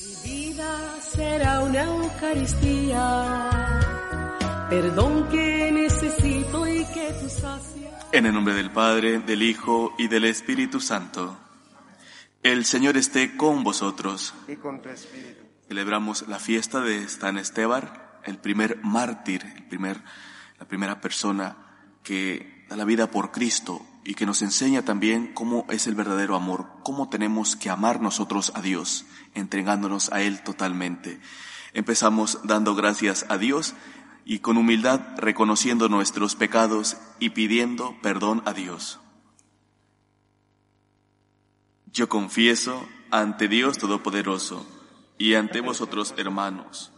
Mi vida será una Eucaristía, perdón que necesito y que tú sacias. En el nombre del Padre, del Hijo y del Espíritu Santo. El Señor esté con vosotros. y con tu espíritu. Celebramos la fiesta de San Esteban, el primer mártir, el primer, la primera persona que da la vida por Cristo y que nos enseña también cómo es el verdadero amor, cómo tenemos que amar nosotros a Dios, entregándonos a Él totalmente. Empezamos dando gracias a Dios y con humildad reconociendo nuestros pecados y pidiendo perdón a Dios. Yo confieso ante Dios Todopoderoso y ante vosotros, hermanos,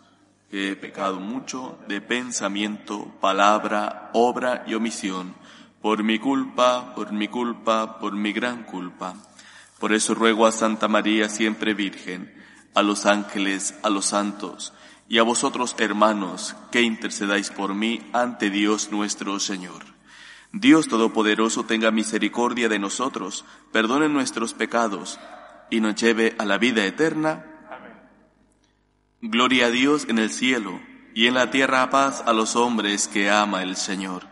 que he pecado mucho de pensamiento, palabra, obra y omisión, por mi culpa, por mi culpa, por mi gran culpa. Por eso ruego a Santa María siempre Virgen, a los ángeles, a los santos, y a vosotros, hermanos, que intercedáis por mí ante Dios nuestro Señor. Dios Todopoderoso tenga misericordia de nosotros, perdone nuestros pecados y nos lleve a la vida eterna. Gloria a Dios en el cielo y en la tierra paz a los hombres que ama el Señor.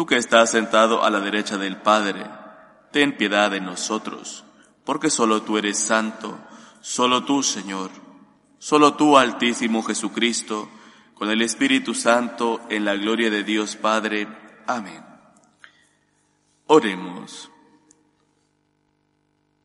Tú que estás sentado a la derecha del Padre, ten piedad de nosotros, porque solo tú eres santo, solo tú, Señor, solo tú, Altísimo Jesucristo, con el Espíritu Santo, en la gloria de Dios Padre. Amén. Oremos.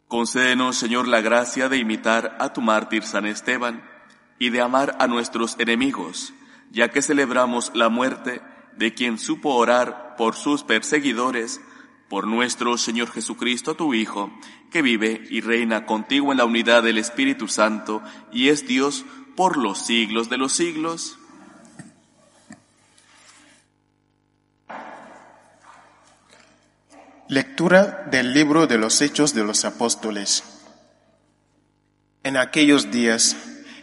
Concédenos, Señor, la gracia de imitar a tu mártir San Esteban y de amar a nuestros enemigos, ya que celebramos la muerte de quien supo orar por sus perseguidores, por nuestro Señor Jesucristo, tu Hijo, que vive y reina contigo en la unidad del Espíritu Santo y es Dios por los siglos de los siglos. Lectura del libro de los Hechos de los Apóstoles. En aquellos días,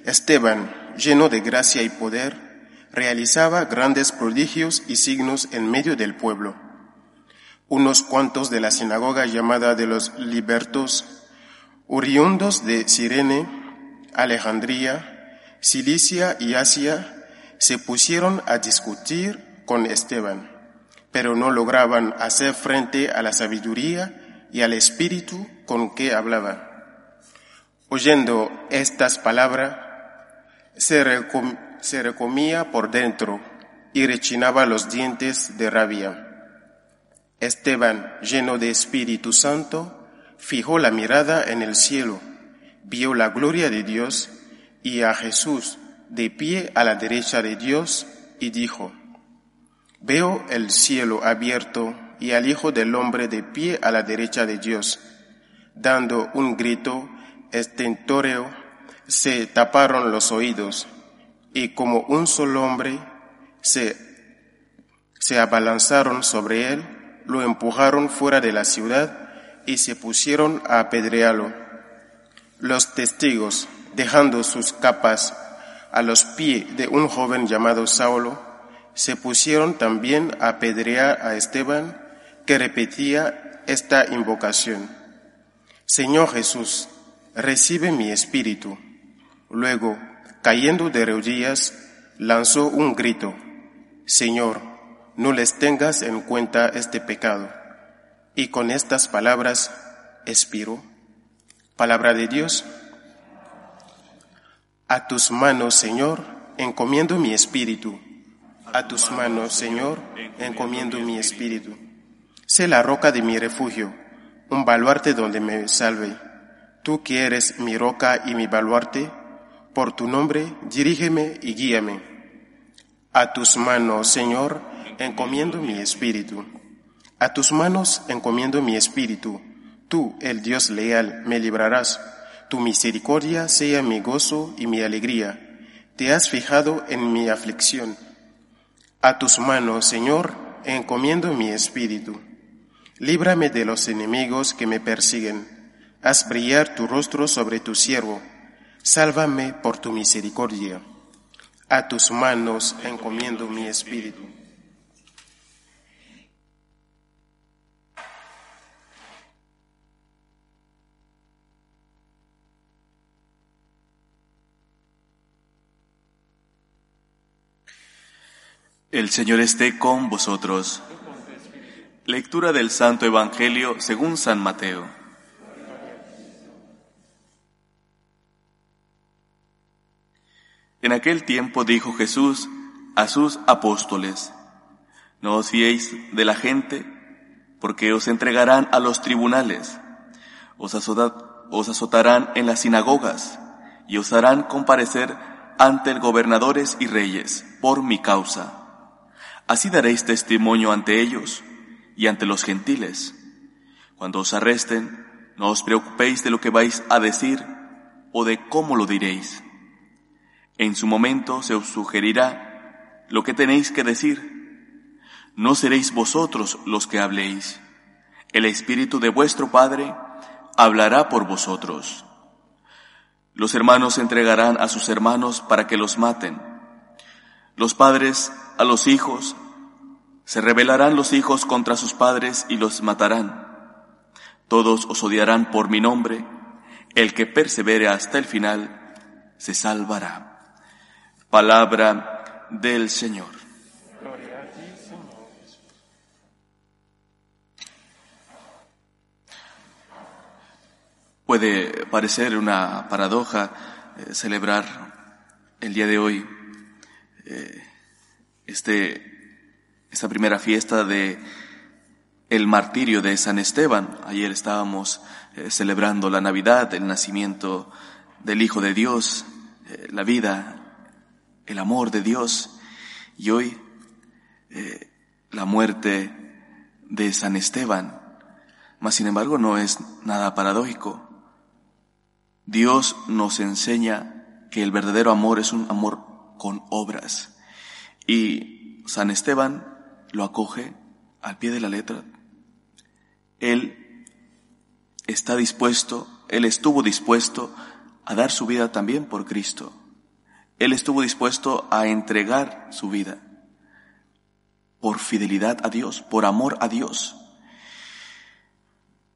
Esteban, lleno de gracia y poder, realizaba grandes prodigios y signos en medio del pueblo. Unos cuantos de la sinagoga llamada de los libertos, oriundos de Sirene, Alejandría, Cilicia y Asia, se pusieron a discutir con Esteban, pero no lograban hacer frente a la sabiduría y al espíritu con que hablaba. Oyendo estas palabras, se, se recomía por dentro y rechinaba los dientes de rabia. Esteban, lleno de Espíritu Santo, fijó la mirada en el cielo, vio la gloria de Dios y a Jesús de pie a la derecha de Dios y dijo, Veo el cielo abierto y al Hijo del Hombre de pie a la derecha de Dios. Dando un grito estentóreo, se taparon los oídos y como un solo hombre se, se abalanzaron sobre él, lo empujaron fuera de la ciudad y se pusieron a apedrearlo. Los testigos, dejando sus capas a los pies de un joven llamado Saulo, se pusieron también a apedrear a Esteban, que repetía esta invocación. Señor Jesús, recibe mi espíritu. Luego, cayendo de rodillas, lanzó un grito, Señor, no les tengas en cuenta este pecado. Y con estas palabras expiró. Palabra de Dios. A tus manos, Señor, encomiendo mi espíritu. A tus manos, Señor, encomiendo mi espíritu. Sé la roca de mi refugio, un baluarte donde me salve. Tú que eres mi roca y mi baluarte, por tu nombre dirígeme y guíame. A tus manos, Señor, encomiendo mi espíritu. A tus manos encomiendo mi espíritu. Tú, el Dios leal, me librarás. tu misericordia sea mi gozo y mi alegría. Te has fijado en mi aflicción. A tus manos, Señor, encomiendo mi espíritu. Líbrame de los enemigos que me persiguen. Haz brillar tu rostro sobre tu siervo. Sálvame por tu misericordia. A tus manos encomiendo mi espíritu. El Señor esté con vosotros. Lectura del Santo Evangelio según San Mateo. En aquel tiempo dijo Jesús a sus apóstoles, No os fiéis de la gente, porque os entregarán a los tribunales, os, os azotarán en las sinagogas y os harán comparecer ante gobernadores y reyes por mi causa Así daréis testimonio ante ellos y ante los gentiles. Cuando os arresten, no os preocupéis de lo que vais a decir o de cómo lo diréis. En su momento se os sugerirá lo que tenéis que decir. No seréis vosotros los que habléis. El Espíritu de vuestro Padre hablará por vosotros. Los hermanos entregarán a sus hermanos para que los maten. Los padres a los hijos se rebelarán los hijos contra sus padres y los matarán. Todos os odiarán por mi nombre. El que persevere hasta el final se salvará. Palabra del Señor. Puede parecer una paradoja eh, celebrar el día de hoy eh, este esta primera fiesta de el martirio de San Esteban. Ayer estábamos eh, celebrando la Navidad, el nacimiento del Hijo de Dios, la vida, el amor de Dios y hoy eh, la muerte de San Esteban. Mas sin embargo no es nada paradójico. Dios nos enseña que el verdadero amor es un amor con obras. Y San Esteban lo acoge al pie de la letra. Él está dispuesto, Él estuvo dispuesto a dar su vida también por Cristo. Él estuvo dispuesto a entregar su vida por fidelidad a Dios, por amor a Dios.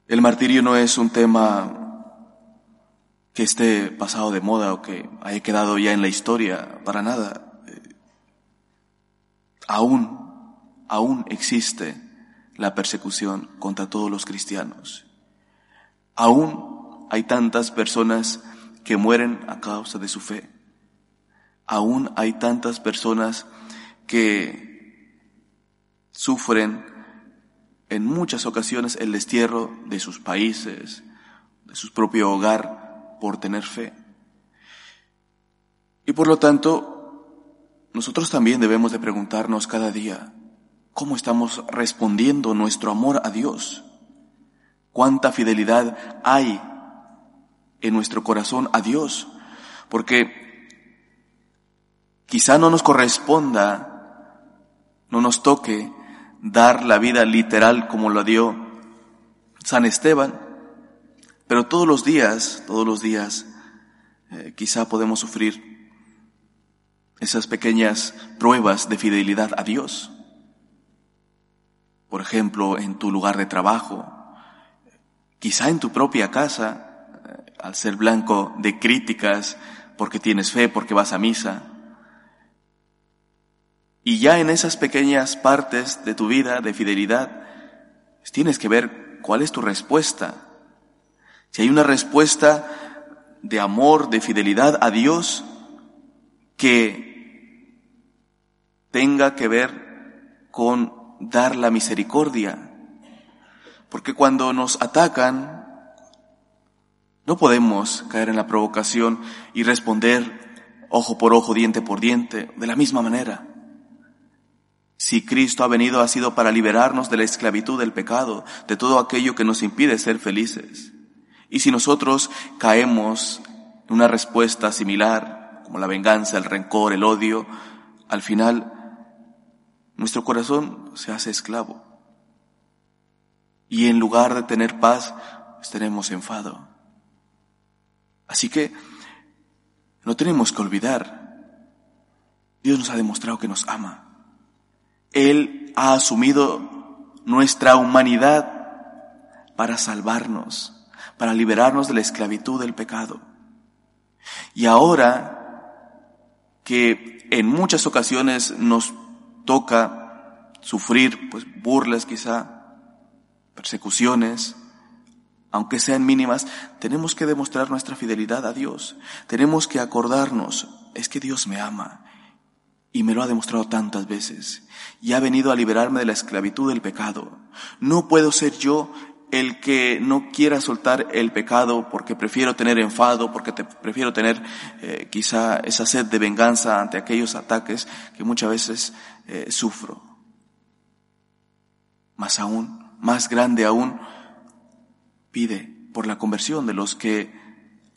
El martirio no es un tema que esté pasado de moda o que haya quedado ya en la historia, para nada. Eh, aún aún existe la persecución contra todos los cristianos. Aún hay tantas personas que mueren a causa de su fe. Aún hay tantas personas que sufren en muchas ocasiones el destierro de sus países, de su propio hogar, por tener fe. Y por lo tanto, nosotros también debemos de preguntarnos cada día, ¿Cómo estamos respondiendo nuestro amor a Dios? ¿Cuánta fidelidad hay en nuestro corazón a Dios? Porque quizá no nos corresponda, no nos toque dar la vida literal como lo dio San Esteban, pero todos los días, todos los días, eh, quizá podemos sufrir esas pequeñas pruebas de fidelidad a Dios por ejemplo, en tu lugar de trabajo, quizá en tu propia casa, eh, al ser blanco de críticas porque tienes fe, porque vas a misa. Y ya en esas pequeñas partes de tu vida de fidelidad, pues tienes que ver cuál es tu respuesta. Si hay una respuesta de amor, de fidelidad a Dios, que tenga que ver con dar la misericordia. Porque cuando nos atacan, no podemos caer en la provocación y responder ojo por ojo, diente por diente, de la misma manera. Si Cristo ha venido ha sido para liberarnos de la esclavitud del pecado, de todo aquello que nos impide ser felices. Y si nosotros caemos en una respuesta similar, como la venganza, el rencor, el odio, al final nuestro corazón se hace esclavo. Y en lugar de tener paz, pues tenemos enfado. Así que no tenemos que olvidar, Dios nos ha demostrado que nos ama. Él ha asumido nuestra humanidad para salvarnos, para liberarnos de la esclavitud del pecado. Y ahora que en muchas ocasiones nos toca sufrir pues burlas quizá, persecuciones, aunque sean mínimas, tenemos que demostrar nuestra fidelidad a Dios. Tenemos que acordarnos, es que Dios me ama y me lo ha demostrado tantas veces y ha venido a liberarme de la esclavitud del pecado. No puedo ser yo el que no quiera soltar el pecado porque prefiero tener enfado, porque prefiero tener eh, quizá esa sed de venganza ante aquellos ataques que muchas veces eh, sufro. Más aún, más grande aún, pide por la conversión de los que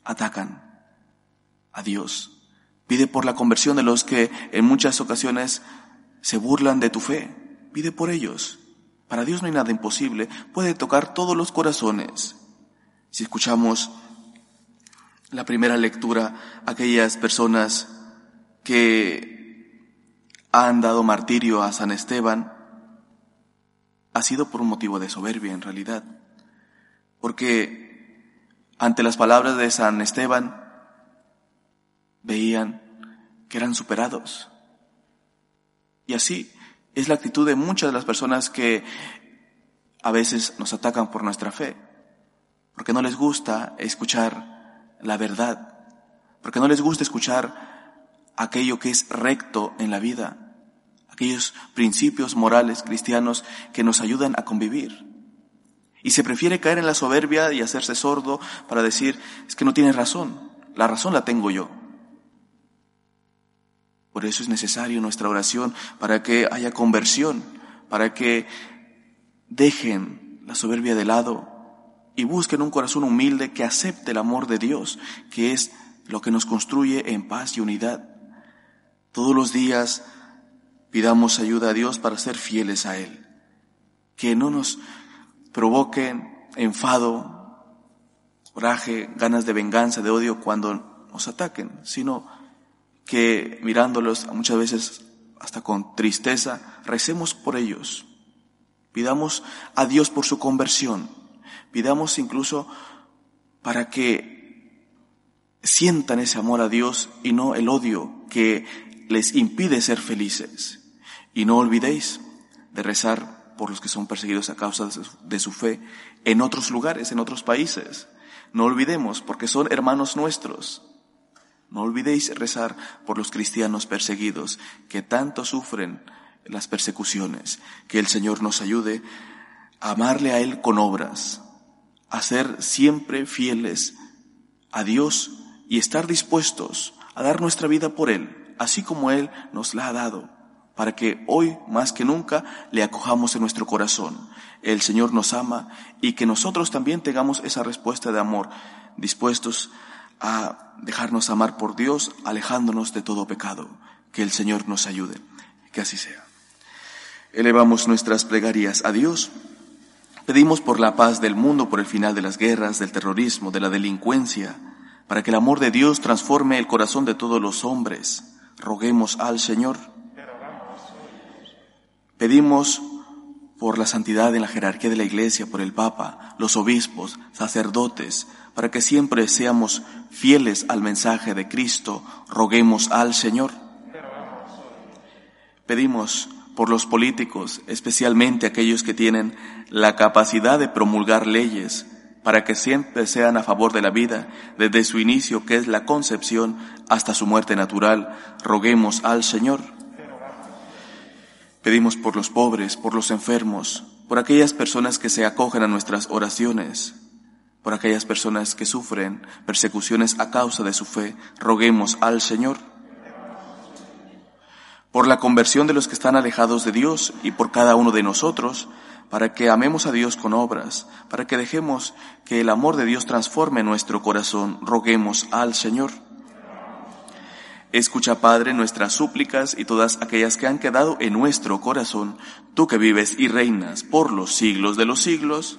atacan a Dios. Pide por la conversión de los que en muchas ocasiones se burlan de tu fe. Pide por ellos. Para Dios no hay nada imposible. Puede tocar todos los corazones. Si escuchamos la primera lectura, aquellas personas que han dado martirio a San Esteban, ha sido por un motivo de soberbia en realidad. Porque ante las palabras de San Esteban veían que eran superados. Y así es la actitud de muchas de las personas que a veces nos atacan por nuestra fe, porque no les gusta escuchar la verdad, porque no les gusta escuchar aquello que es recto en la vida, aquellos principios morales cristianos que nos ayudan a convivir. Y se prefiere caer en la soberbia y hacerse sordo para decir, es que no tienes razón, la razón la tengo yo. Por eso es necesario nuestra oración para que haya conversión, para que dejen la soberbia de lado y busquen un corazón humilde que acepte el amor de Dios, que es lo que nos construye en paz y unidad. Todos los días pidamos ayuda a Dios para ser fieles a Él, que no nos provoquen enfado, coraje, ganas de venganza, de odio cuando nos ataquen, sino que mirándolos muchas veces hasta con tristeza, recemos por ellos, pidamos a Dios por su conversión, pidamos incluso para que sientan ese amor a Dios y no el odio que les impide ser felices. Y no olvidéis de rezar por los que son perseguidos a causa de su fe en otros lugares, en otros países. No olvidemos, porque son hermanos nuestros. No olvidéis rezar por los cristianos perseguidos que tanto sufren las persecuciones. Que el Señor nos ayude a amarle a Él con obras, a ser siempre fieles a Dios y estar dispuestos a dar nuestra vida por Él, así como Él nos la ha dado para que hoy más que nunca le acojamos en nuestro corazón. El Señor nos ama y que nosotros también tengamos esa respuesta de amor, dispuestos dejarnos amar por Dios, alejándonos de todo pecado. Que el Señor nos ayude. Que así sea. Elevamos nuestras plegarias a Dios. Pedimos por la paz del mundo, por el final de las guerras, del terrorismo, de la delincuencia, para que el amor de Dios transforme el corazón de todos los hombres. Roguemos al Señor. Pedimos por la santidad en la jerarquía de la Iglesia, por el Papa, los obispos, sacerdotes, para que siempre seamos fieles al mensaje de Cristo, roguemos al Señor. Pedimos por los políticos, especialmente aquellos que tienen la capacidad de promulgar leyes, para que siempre sean a favor de la vida, desde su inicio, que es la concepción, hasta su muerte natural, roguemos al Señor. Pedimos por los pobres, por los enfermos, por aquellas personas que se acogen a nuestras oraciones, por aquellas personas que sufren persecuciones a causa de su fe, roguemos al Señor. Por la conversión de los que están alejados de Dios y por cada uno de nosotros, para que amemos a Dios con obras, para que dejemos que el amor de Dios transforme nuestro corazón. Roguemos al Señor. Escucha, Padre, nuestras súplicas y todas aquellas que han quedado en nuestro corazón, tú que vives y reinas por los siglos de los siglos.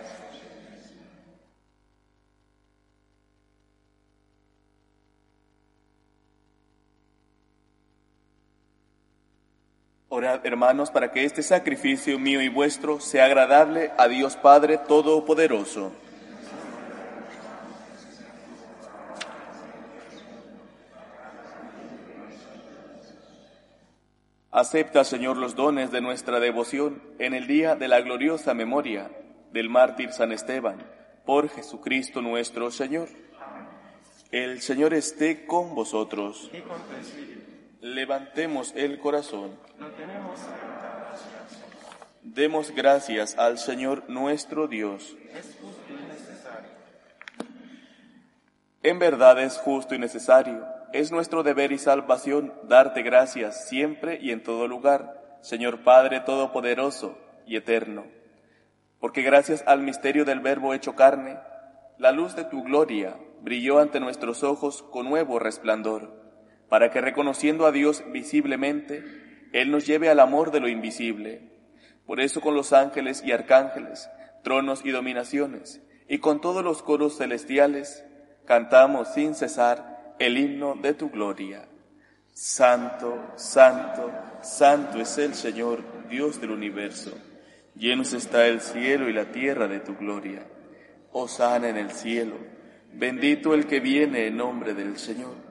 Orad, hermanos, para que este sacrificio mío y vuestro sea agradable a Dios Padre Todopoderoso. Acepta, Señor, los dones de nuestra devoción en el día de la gloriosa memoria del mártir San Esteban, por Jesucristo nuestro Señor. El Señor esté con vosotros. Levantemos el corazón. Demos gracias al Señor nuestro Dios. En verdad es justo y necesario. Es nuestro deber y salvación darte gracias siempre y en todo lugar, Señor Padre Todopoderoso y Eterno. Porque gracias al misterio del Verbo hecho carne, la luz de tu gloria brilló ante nuestros ojos con nuevo resplandor para que reconociendo a Dios visiblemente, Él nos lleve al amor de lo invisible. Por eso con los ángeles y arcángeles, tronos y dominaciones, y con todos los coros celestiales, cantamos sin cesar el himno de tu gloria. Santo, santo, santo es el Señor, Dios del universo. Llenos está el cielo y la tierra de tu gloria. Osana en el cielo. Bendito el que viene en nombre del Señor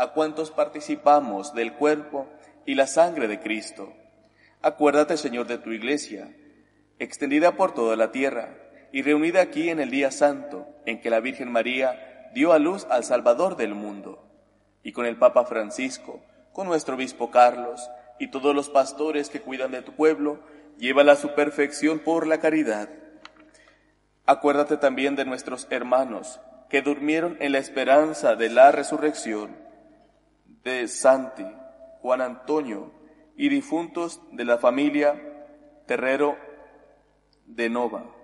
a cuantos participamos del cuerpo y la sangre de Cristo. Acuérdate, Señor, de tu iglesia, extendida por toda la tierra y reunida aquí en el día santo en que la Virgen María dio a luz al Salvador del mundo, y con el Papa Francisco, con nuestro obispo Carlos, y todos los pastores que cuidan de tu pueblo, llévala a su perfección por la caridad. Acuérdate también de nuestros hermanos que durmieron en la esperanza de la resurrección, de Santi, Juan Antonio y difuntos de la familia Terrero de Nova,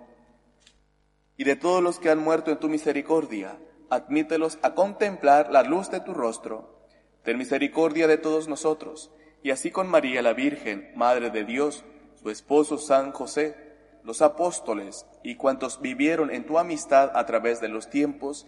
y de todos los que han muerto en tu misericordia, admítelos a contemplar la luz de tu rostro. Ten misericordia de todos nosotros y así con María la Virgen, Madre de Dios, su esposo San José, los apóstoles y cuantos vivieron en tu amistad a través de los tiempos,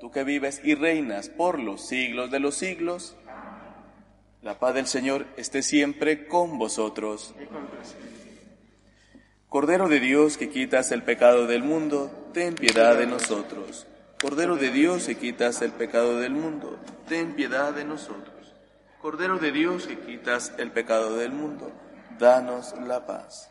tú que vives y reinas por los siglos de los siglos. La paz del Señor esté siempre con vosotros. Cordero de Dios que quitas el pecado del mundo, ten piedad de nosotros. Cordero de Dios que quitas el pecado del mundo, ten piedad de nosotros. Cordero de Dios que quitas el pecado del mundo, danos la paz.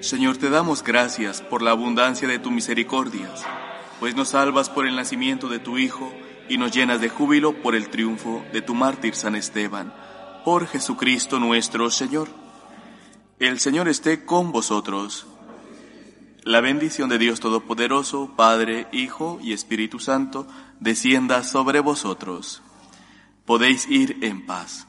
Señor, te damos gracias por la abundancia de tu misericordias, pues nos salvas por el nacimiento de tu Hijo y nos llenas de júbilo por el triunfo de tu mártir San Esteban, por Jesucristo nuestro Señor. El Señor esté con vosotros. La bendición de Dios Todopoderoso, Padre, Hijo y Espíritu Santo, descienda sobre vosotros. Podéis ir en paz.